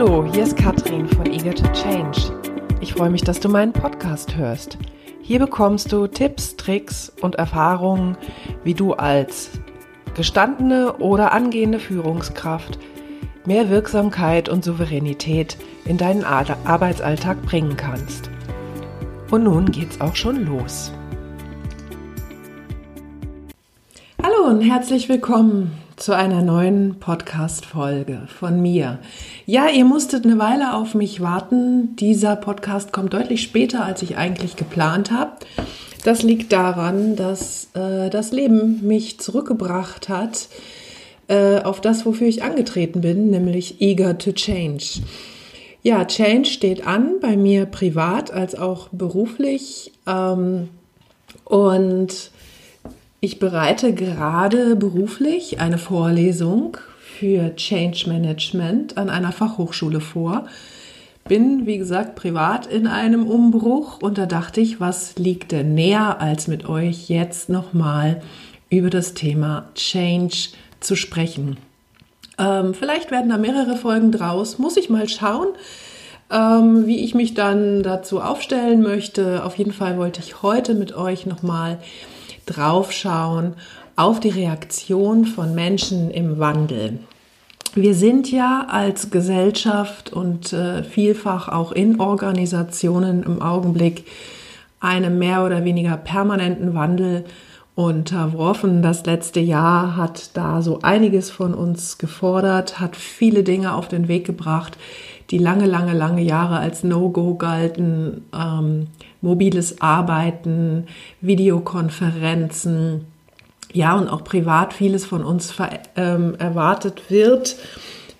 Hallo, hier ist Katrin von Eager to Change. Ich freue mich, dass du meinen Podcast hörst. Hier bekommst du Tipps, Tricks und Erfahrungen, wie du als gestandene oder angehende Führungskraft mehr Wirksamkeit und Souveränität in deinen Arbeitsalltag bringen kannst. Und nun geht's auch schon los. Hallo und herzlich willkommen zu einer neuen Podcast-Folge von mir. Ja, ihr musstet eine Weile auf mich warten. Dieser Podcast kommt deutlich später, als ich eigentlich geplant habe. Das liegt daran, dass äh, das Leben mich zurückgebracht hat äh, auf das, wofür ich angetreten bin, nämlich eager to change. Ja, Change steht an, bei mir privat als auch beruflich. Ähm, und ich bereite gerade beruflich eine Vorlesung für Change Management an einer Fachhochschule vor. Bin, wie gesagt, privat in einem Umbruch und da dachte ich, was liegt denn näher, als mit euch jetzt nochmal über das Thema Change zu sprechen. Ähm, vielleicht werden da mehrere Folgen draus, muss ich mal schauen. Ähm, wie ich mich dann dazu aufstellen möchte. Auf jeden Fall wollte ich heute mit euch nochmal draufschauen auf die Reaktion von Menschen im Wandel. Wir sind ja als Gesellschaft und äh, vielfach auch in Organisationen im Augenblick einem mehr oder weniger permanenten Wandel unterworfen. Das letzte Jahr hat da so einiges von uns gefordert, hat viele Dinge auf den Weg gebracht, die lange, lange, lange Jahre als No-Go galten. Ähm, mobiles Arbeiten, Videokonferenzen, ja, und auch privat vieles von uns ähm, erwartet wird,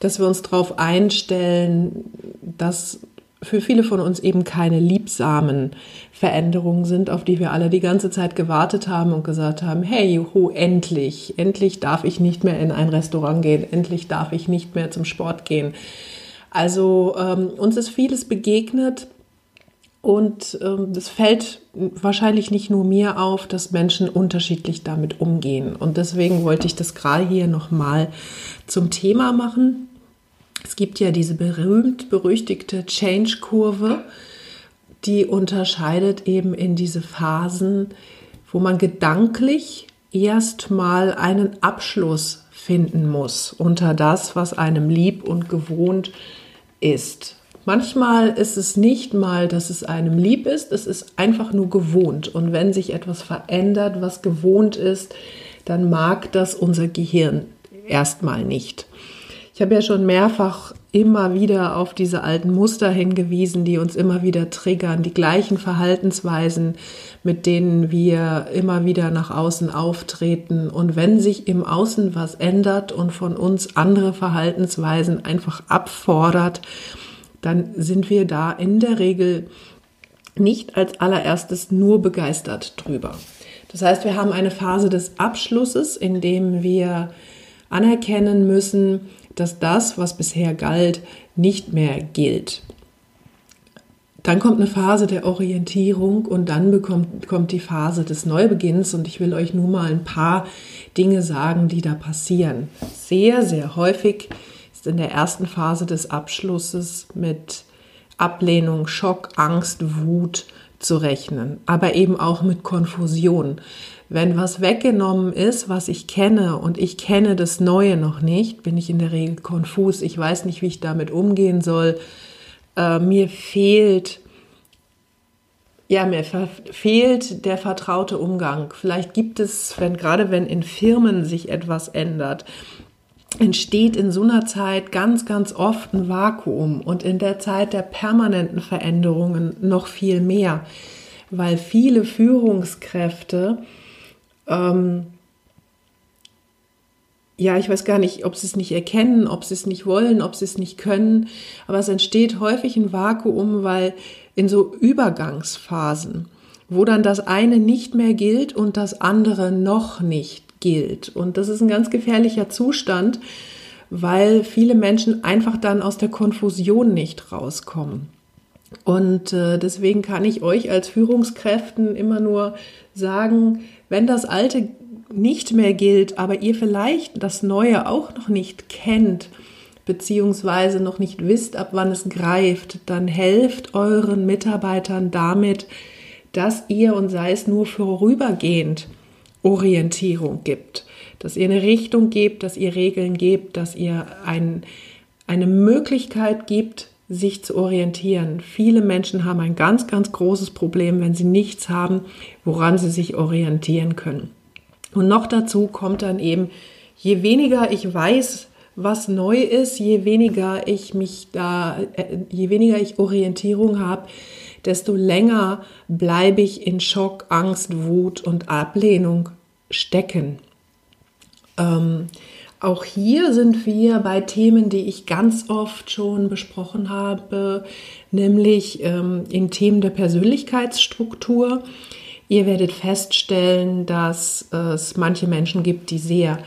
dass wir uns darauf einstellen, dass für viele von uns eben keine liebsamen Veränderungen sind, auf die wir alle die ganze Zeit gewartet haben und gesagt haben, hey, juhu, endlich, endlich darf ich nicht mehr in ein Restaurant gehen, endlich darf ich nicht mehr zum Sport gehen. Also ähm, uns ist vieles begegnet, und ähm, es fällt wahrscheinlich nicht nur mir auf, dass Menschen unterschiedlich damit umgehen. Und deswegen wollte ich das gerade hier nochmal zum Thema machen. Es gibt ja diese berühmt-berüchtigte Change-Kurve, die unterscheidet eben in diese Phasen, wo man gedanklich erstmal einen Abschluss finden muss unter das, was einem lieb und gewohnt ist. Manchmal ist es nicht mal, dass es einem lieb ist, es ist einfach nur gewohnt. Und wenn sich etwas verändert, was gewohnt ist, dann mag das unser Gehirn erstmal nicht. Ich habe ja schon mehrfach immer wieder auf diese alten Muster hingewiesen, die uns immer wieder triggern, die gleichen Verhaltensweisen, mit denen wir immer wieder nach außen auftreten. Und wenn sich im Außen was ändert und von uns andere Verhaltensweisen einfach abfordert, dann sind wir da in der Regel nicht als allererstes nur begeistert drüber. Das heißt, wir haben eine Phase des Abschlusses, in dem wir anerkennen müssen, dass das, was bisher galt, nicht mehr gilt. Dann kommt eine Phase der Orientierung und dann bekommt, kommt die Phase des Neubeginns und ich will euch nur mal ein paar Dinge sagen, die da passieren. Sehr, sehr häufig ist in der ersten Phase des Abschlusses mit Ablehnung, Schock, Angst, Wut zu rechnen, aber eben auch mit Konfusion. Wenn was weggenommen ist, was ich kenne und ich kenne das Neue noch nicht, bin ich in der Regel konfus. Ich weiß nicht, wie ich damit umgehen soll. Äh, mir fehlt ja, mir fehlt der vertraute Umgang. Vielleicht gibt es, wenn gerade wenn in Firmen sich etwas ändert, entsteht in so einer Zeit ganz, ganz oft ein Vakuum und in der Zeit der permanenten Veränderungen noch viel mehr, weil viele Führungskräfte, ähm, ja, ich weiß gar nicht, ob sie es nicht erkennen, ob sie es nicht wollen, ob sie es nicht können, aber es entsteht häufig ein Vakuum, weil in so Übergangsphasen, wo dann das eine nicht mehr gilt und das andere noch nicht gilt. Und das ist ein ganz gefährlicher Zustand, weil viele Menschen einfach dann aus der Konfusion nicht rauskommen. Und äh, deswegen kann ich euch als Führungskräften immer nur sagen, wenn das Alte nicht mehr gilt, aber ihr vielleicht das Neue auch noch nicht kennt, beziehungsweise noch nicht wisst, ab wann es greift, dann helft euren Mitarbeitern damit, dass ihr und sei es nur vorübergehend Orientierung gibt, dass ihr eine Richtung gebt, dass ihr Regeln gebt, dass ihr ein, eine Möglichkeit gibt, sich zu orientieren. Viele Menschen haben ein ganz, ganz großes Problem, wenn sie nichts haben, woran sie sich orientieren können. Und noch dazu kommt dann eben, je weniger ich weiß, was neu ist, je weniger ich mich da, äh, je weniger ich Orientierung habe, desto länger bleibe ich in Schock, Angst, Wut und Ablehnung stecken. Ähm, auch hier sind wir bei Themen, die ich ganz oft schon besprochen habe, nämlich ähm, in Themen der Persönlichkeitsstruktur. Ihr werdet feststellen, dass es manche Menschen gibt, die sehr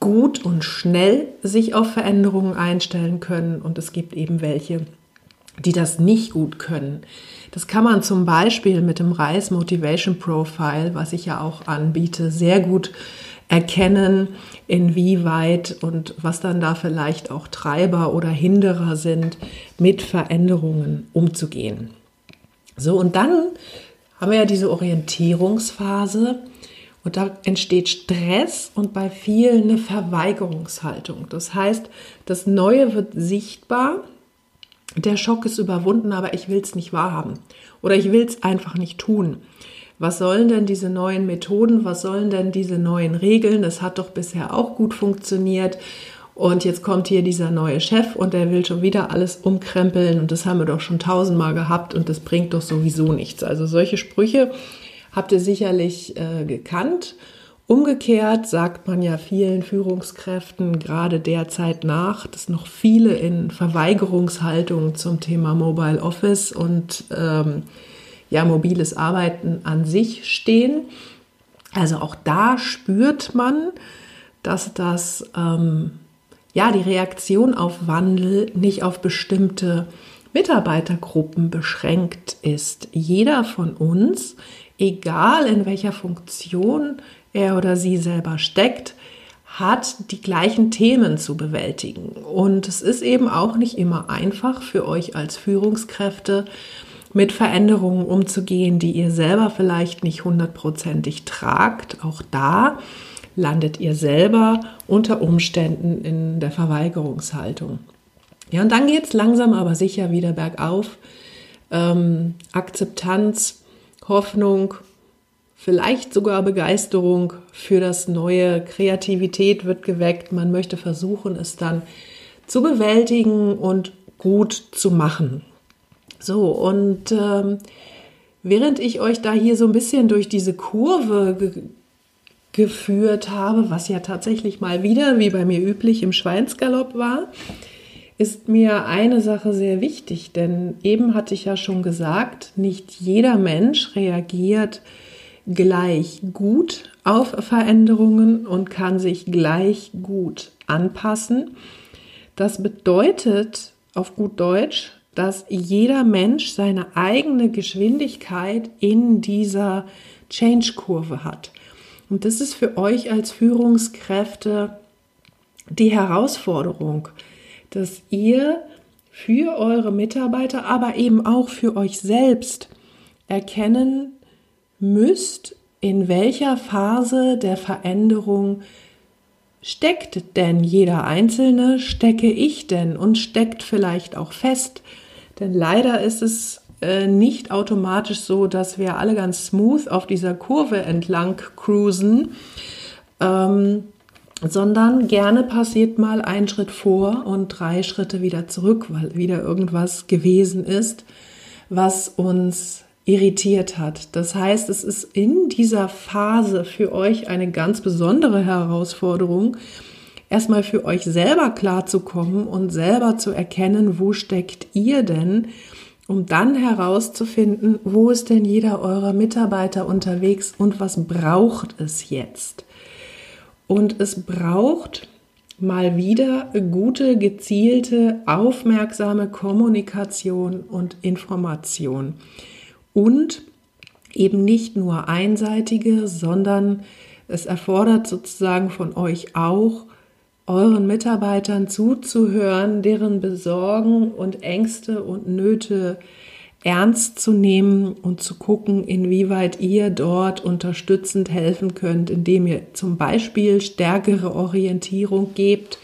gut und schnell sich auf Veränderungen einstellen können und es gibt eben welche, die das nicht gut können. Das kann man zum Beispiel mit dem Reis Motivation Profile, was ich ja auch anbiete, sehr gut erkennen, inwieweit und was dann da vielleicht auch Treiber oder Hinderer sind, mit Veränderungen umzugehen. So, und dann haben wir ja diese Orientierungsphase und da entsteht Stress und bei vielen eine Verweigerungshaltung. Das heißt, das Neue wird sichtbar, der Schock ist überwunden, aber ich will es nicht wahrhaben oder ich will es einfach nicht tun was sollen denn diese neuen Methoden, was sollen denn diese neuen Regeln? Das hat doch bisher auch gut funktioniert. Und jetzt kommt hier dieser neue Chef und der will schon wieder alles umkrempeln und das haben wir doch schon tausendmal gehabt und das bringt doch sowieso nichts. Also solche Sprüche habt ihr sicherlich äh, gekannt. Umgekehrt sagt man ja vielen Führungskräften gerade derzeit nach, dass noch viele in Verweigerungshaltung zum Thema Mobile Office und ähm, ja mobiles Arbeiten an sich stehen. Also auch da spürt man, dass das ähm, ja die Reaktion auf Wandel nicht auf bestimmte Mitarbeitergruppen beschränkt ist. Jeder von uns, egal in welcher Funktion er oder sie selber steckt, hat die gleichen Themen zu bewältigen. Und es ist eben auch nicht immer einfach für euch als Führungskräfte, mit Veränderungen umzugehen, die ihr selber vielleicht nicht hundertprozentig tragt. Auch da landet ihr selber unter Umständen in der Verweigerungshaltung. Ja, und dann geht es langsam aber sicher wieder bergauf. Ähm, Akzeptanz, Hoffnung, vielleicht sogar Begeisterung für das Neue, Kreativität wird geweckt. Man möchte versuchen, es dann zu bewältigen und gut zu machen. So, und ähm, während ich euch da hier so ein bisschen durch diese Kurve ge geführt habe, was ja tatsächlich mal wieder, wie bei mir üblich, im Schweinsgalopp war, ist mir eine Sache sehr wichtig, denn eben hatte ich ja schon gesagt, nicht jeder Mensch reagiert gleich gut auf Veränderungen und kann sich gleich gut anpassen. Das bedeutet auf gut Deutsch, dass jeder Mensch seine eigene Geschwindigkeit in dieser Change-Kurve hat. Und das ist für euch als Führungskräfte die Herausforderung, dass ihr für eure Mitarbeiter, aber eben auch für euch selbst erkennen müsst, in welcher Phase der Veränderung steckt denn jeder Einzelne, stecke ich denn und steckt vielleicht auch fest, denn leider ist es äh, nicht automatisch so, dass wir alle ganz smooth auf dieser Kurve entlang cruisen, ähm, sondern gerne passiert mal ein Schritt vor und drei Schritte wieder zurück, weil wieder irgendwas gewesen ist, was uns irritiert hat. Das heißt, es ist in dieser Phase für euch eine ganz besondere Herausforderung, erstmal für euch selber klarzukommen und selber zu erkennen, wo steckt ihr denn, um dann herauszufinden, wo ist denn jeder eurer Mitarbeiter unterwegs und was braucht es jetzt. Und es braucht mal wieder gute, gezielte, aufmerksame Kommunikation und Information. Und eben nicht nur einseitige, sondern es erfordert sozusagen von euch auch euren Mitarbeitern zuzuhören, deren Besorgen und Ängste und Nöte ernst zu nehmen und zu gucken, inwieweit ihr dort unterstützend helfen könnt, indem ihr zum Beispiel stärkere Orientierung gebt,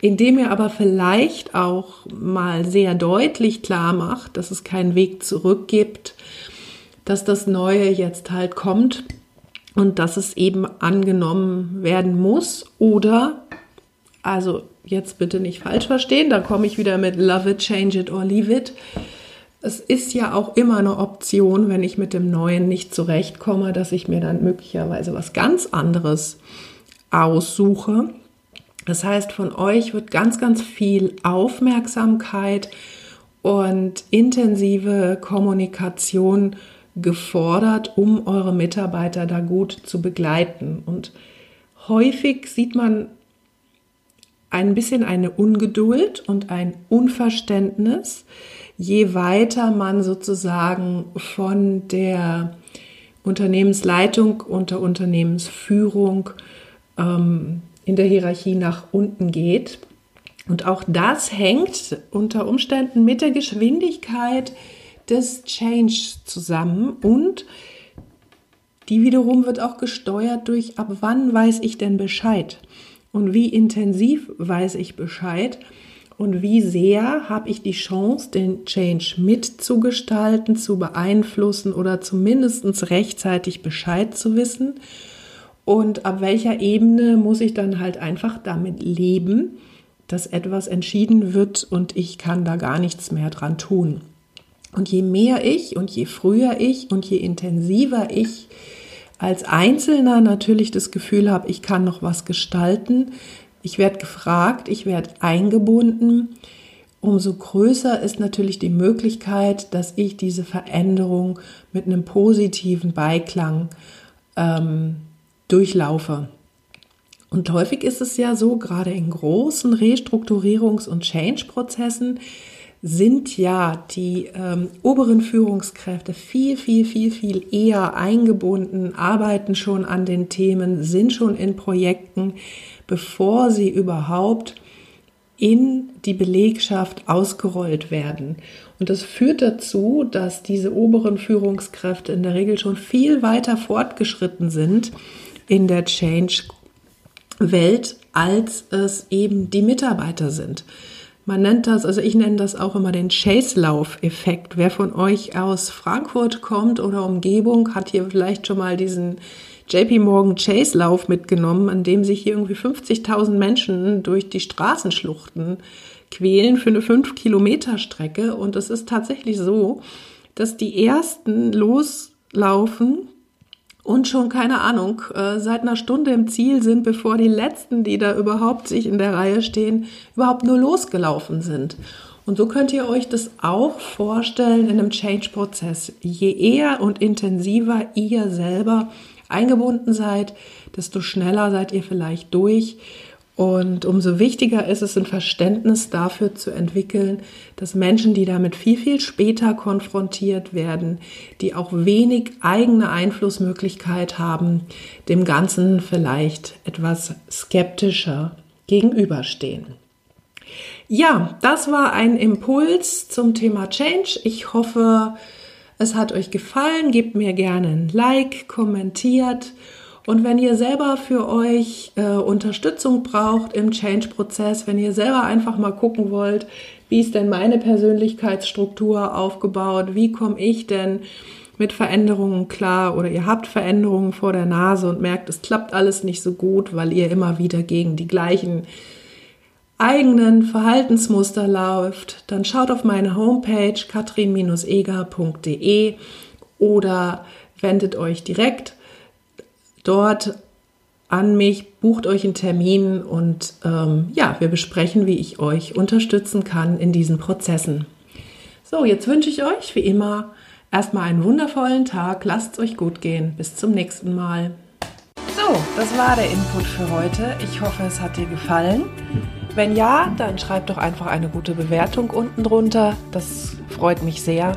indem ihr aber vielleicht auch mal sehr deutlich klar macht, dass es keinen Weg zurück gibt, dass das Neue jetzt halt kommt und dass es eben angenommen werden muss oder, also jetzt bitte nicht falsch verstehen, da komme ich wieder mit Love it, change it or leave it es ist ja auch immer eine Option, wenn ich mit dem Neuen nicht zurechtkomme, dass ich mir dann möglicherweise was ganz anderes aussuche. Das heißt, von euch wird ganz, ganz viel Aufmerksamkeit und intensive Kommunikation gefordert, um eure Mitarbeiter da gut zu begleiten. Und häufig sieht man ein bisschen eine Ungeduld und ein Unverständnis, je weiter man sozusagen von der Unternehmensleitung und der Unternehmensführung ähm, in der Hierarchie nach unten geht. Und auch das hängt unter Umständen mit der Geschwindigkeit des Change zusammen und die wiederum wird auch gesteuert durch, ab wann weiß ich denn Bescheid und wie intensiv weiß ich Bescheid und wie sehr habe ich die Chance, den Change mitzugestalten, zu beeinflussen oder zumindest rechtzeitig Bescheid zu wissen? Und ab welcher Ebene muss ich dann halt einfach damit leben, dass etwas entschieden wird und ich kann da gar nichts mehr dran tun? Und je mehr ich und je früher ich und je intensiver ich als Einzelner natürlich das Gefühl habe, ich kann noch was gestalten, ich werde gefragt, ich werde eingebunden. Umso größer ist natürlich die Möglichkeit, dass ich diese Veränderung mit einem positiven Beiklang ähm, durchlaufe. Und häufig ist es ja so, gerade in großen Restrukturierungs- und Change-Prozessen sind ja die ähm, oberen Führungskräfte viel, viel, viel, viel eher eingebunden, arbeiten schon an den Themen, sind schon in Projekten, bevor sie überhaupt in die Belegschaft ausgerollt werden. Und das führt dazu, dass diese oberen Führungskräfte in der Regel schon viel weiter fortgeschritten sind in der Change-Welt, als es eben die Mitarbeiter sind. Man nennt das, also ich nenne das auch immer den Chase-Lauf-Effekt. Wer von euch aus Frankfurt kommt oder Umgebung, hat hier vielleicht schon mal diesen JP Morgan Chase Lauf mitgenommen, an dem sich hier irgendwie 50.000 Menschen durch die Straßenschluchten quälen für eine 5 Kilometer Strecke. Und es ist tatsächlich so, dass die ersten loslaufen und schon keine Ahnung, äh, seit einer Stunde im Ziel sind, bevor die letzten, die da überhaupt sich in der Reihe stehen, überhaupt nur losgelaufen sind. Und so könnt ihr euch das auch vorstellen in einem Change-Prozess. Je eher und intensiver ihr selber eingebunden seid, desto schneller seid ihr vielleicht durch. Und umso wichtiger ist es, ein Verständnis dafür zu entwickeln, dass Menschen, die damit viel, viel später konfrontiert werden, die auch wenig eigene Einflussmöglichkeit haben, dem Ganzen vielleicht etwas skeptischer gegenüberstehen. Ja, das war ein Impuls zum Thema Change. Ich hoffe, es hat euch gefallen, gebt mir gerne ein Like, kommentiert. Und wenn ihr selber für euch äh, Unterstützung braucht im Change-Prozess, wenn ihr selber einfach mal gucken wollt, wie ist denn meine Persönlichkeitsstruktur aufgebaut, wie komme ich denn mit Veränderungen klar oder ihr habt Veränderungen vor der Nase und merkt, es klappt alles nicht so gut, weil ihr immer wieder gegen die gleichen eigenen Verhaltensmuster läuft, dann schaut auf meine Homepage katrin-eger.de oder wendet euch direkt dort an mich, bucht euch einen Termin und ähm, ja, wir besprechen, wie ich euch unterstützen kann in diesen Prozessen. So, jetzt wünsche ich euch wie immer erstmal einen wundervollen Tag. Lasst es euch gut gehen. Bis zum nächsten Mal. So, das war der Input für heute. Ich hoffe, es hat dir gefallen. Wenn ja, dann schreib doch einfach eine gute Bewertung unten drunter. Das freut mich sehr.